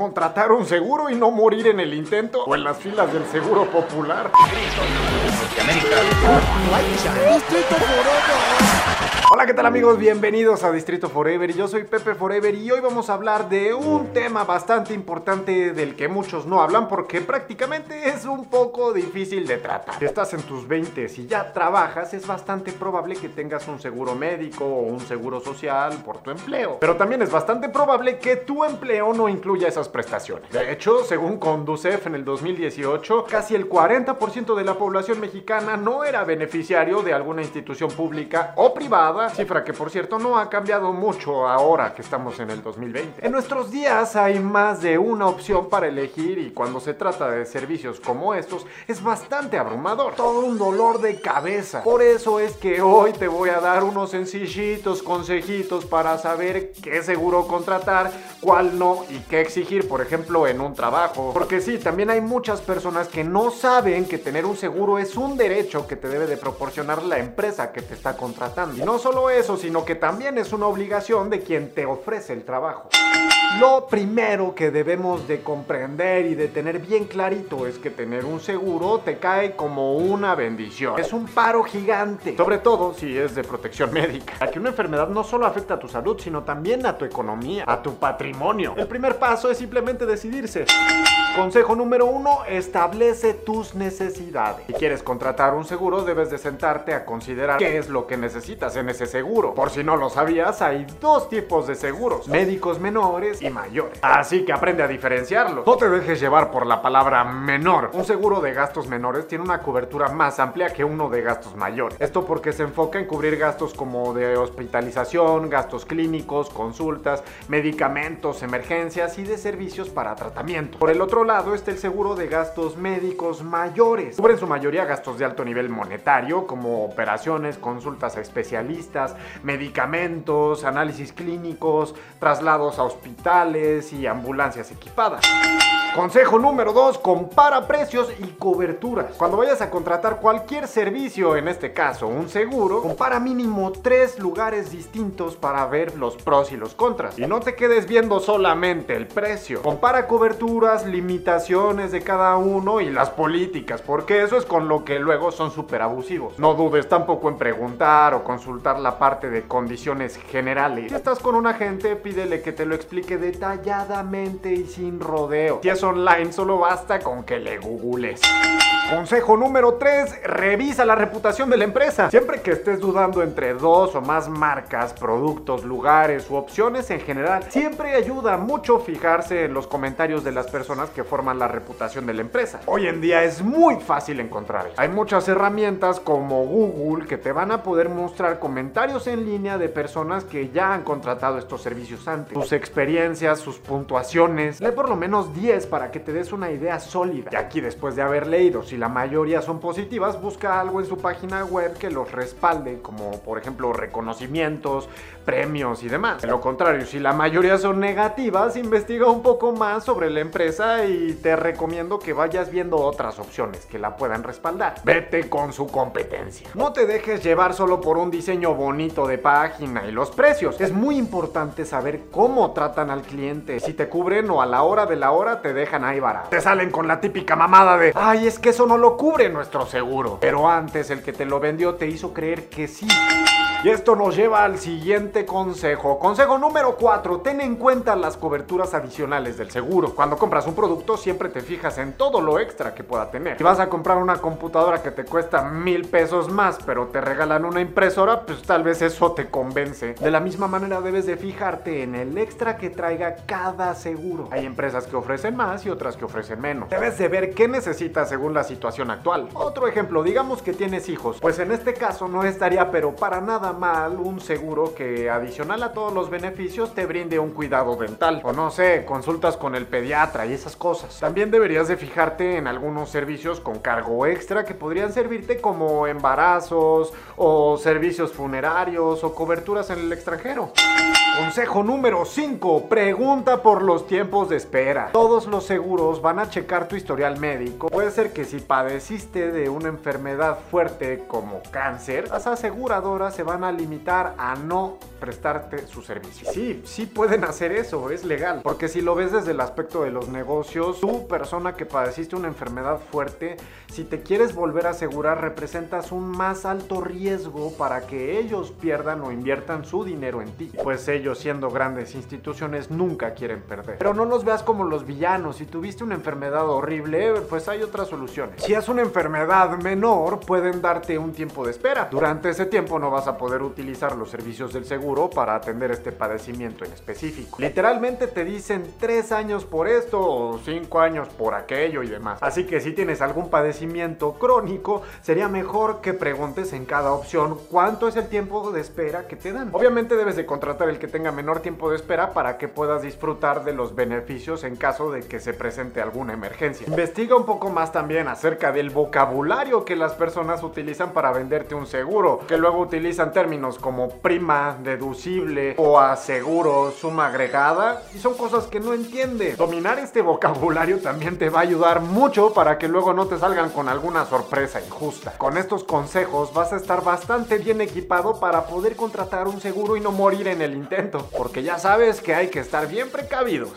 contratar un seguro y no morir en el intento o en las filas del seguro popular. Hola, ¿qué tal amigos? Bienvenidos a Distrito Forever. Yo soy Pepe Forever y hoy vamos a hablar de un tema bastante importante del que muchos no hablan porque prácticamente es un poco difícil de tratar. Si estás en tus 20 y ya trabajas, es bastante probable que tengas un seguro médico o un seguro social por tu empleo. Pero también es bastante probable que tu empleo no incluya esas prestaciones. De hecho, según Conducef en el 2018, casi el 40% de la población mexicana no era beneficiario de alguna institución pública o privada, cifra que por cierto no ha cambiado mucho ahora que estamos en el 2020. En nuestros días hay más de una opción para elegir y cuando se trata de servicios como estos es bastante abrumador. Todo un dolor de cabeza. Por eso es que hoy te voy a dar unos sencillitos consejitos para saber qué seguro contratar, cuál no y qué exigir, por ejemplo, en un trabajo. Porque sí, también hay muchas personas que no saben que tener un seguro es un derecho que te debe de proporcionar la empresa que te está contratando. Y no solo eso, sino que también es una obligación de quien te ofrece el trabajo. Lo primero que debemos de comprender y de tener bien clarito es que tener un seguro te cae como una bendición. Es un paro gigante, sobre todo si es de protección médica. Ya que una enfermedad no solo afecta a tu salud, sino también a tu economía, a tu patrimonio. El primer paso es simplemente decidirse. Consejo número uno, establece tus necesidades. Si quieres contratar un seguro, debes de sentarte a considerar qué es lo que necesitas en ese seguro. Por si no lo sabías, hay dos tipos de seguros, médicos menores y. Así que aprende a diferenciarlos. No te dejes llevar por la palabra menor. Un seguro de gastos menores tiene una cobertura más amplia que uno de gastos mayores. Esto porque se enfoca en cubrir gastos como de hospitalización, gastos clínicos, consultas, medicamentos, emergencias y de servicios para tratamiento. Por el otro lado está el seguro de gastos médicos mayores. Cubre en su mayoría gastos de alto nivel monetario como operaciones, consultas a especialistas, medicamentos, análisis clínicos, traslados a hospitales y ambulancias equipadas. Consejo número 2, compara precios y coberturas. Cuando vayas a contratar cualquier servicio, en este caso un seguro, compara mínimo tres lugares distintos para ver los pros y los contras. Y no te quedes viendo solamente el precio. Compara coberturas, limitaciones de cada uno y las políticas, porque eso es con lo que luego son súper abusivos. No dudes tampoco en preguntar o consultar la parte de condiciones generales. Si estás con un agente, pídele que te lo explique detalladamente y sin rodeo. Si es online, solo basta con que le googles. Consejo número 3, revisa la reputación de la empresa. Siempre que estés dudando entre dos o más marcas, productos, lugares u opciones en general, siempre ayuda mucho fijarse en los comentarios de las personas que forman la reputación de la empresa. Hoy en día es muy fácil encontrar. Hay muchas herramientas como Google que te van a poder mostrar comentarios en línea de personas que ya han contratado estos servicios antes. Sus experiencias, sus puntuaciones. Lee por lo menos 10 para que te des una idea sólida. Y aquí después de haber leído, si la mayoría son positivas, busca algo en su página web que los respalde, como por ejemplo reconocimientos, premios y demás. De lo contrario, si la mayoría son negativas, investiga un poco más sobre la empresa y te recomiendo que vayas viendo otras opciones que la puedan respaldar. Vete con su competencia. No te dejes llevar solo por un diseño bonito de página y los precios. Es muy importante saber cómo tratan al cliente, si te cubren o a la hora de la hora te dejan ahí barato. Te salen con la típica mamada de, ay, es que eso no lo cubre nuestro seguro. Pero antes el que te lo vendió te hizo creer que sí. Y esto nos lleva al siguiente consejo. Consejo número 4. Ten en cuenta las coberturas adicionales del seguro. Cuando compras un producto siempre te fijas en todo lo extra que pueda tener. Si vas a comprar una computadora que te cuesta mil pesos más, pero te regalan una impresora, pues tal vez eso te convence. De la misma manera debes de fijarte en el extra que traiga cada seguro. Hay empresas que ofrecen más y otras que ofrecen menos. Debes de ver qué necesitas según la situación actual. Otro ejemplo, digamos que tienes hijos. Pues en este caso no estaría pero para nada mal un seguro que adicional a todos los beneficios te brinde un cuidado dental. O no sé, consultas con el pediatra y esas cosas. También deberías de fijarte en algunos servicios con cargo extra que podrían servirte como embarazos o servicios funerarios o coberturas en el extranjero. Consejo número 5. Pregunta por los tiempos de espera. Todos los seguros van a checar tu historial médico. Puede ser que si padeciste de una enfermedad fuerte como cáncer, las aseguradoras se van a limitar a no prestarte su servicio. Sí, sí pueden hacer eso, es legal. Porque si lo ves desde el aspecto de los negocios, tú persona que padeciste una enfermedad fuerte, si te quieres volver a asegurar, representas un más alto riesgo para que ellos pierdan o inviertan su dinero en ti. Pues ellos siendo grandes instituciones nunca quieren perder. Pero no los veas como los villanos. Si tuviste una enfermedad horrible, pues hay otras soluciones. Si es una enfermedad menor, pueden darte un tiempo de espera. Durante ese tiempo no vas a poder utilizar los servicios del seguro para atender este padecimiento en específico. Literalmente te dicen tres años por esto o cinco años por aquello y demás. Así que si tienes algún padecimiento crónico, sería mejor que preguntes en cada opción cuánto es el tiempo de espera que te dan. Obviamente debes de contratar el que tenga menor tiempo de espera para que puedas disfrutar de los beneficios en caso de que se presente alguna emergencia. Investiga un poco más también acerca del vocabulario que las personas utilizan para venderte un seguro, que luego utilizan términos como prima, de o aseguro, suma agregada, y son cosas que no entiende. Dominar este vocabulario también te va a ayudar mucho para que luego no te salgan con alguna sorpresa injusta. Con estos consejos vas a estar bastante bien equipado para poder contratar un seguro y no morir en el intento, porque ya sabes que hay que estar bien precavidos.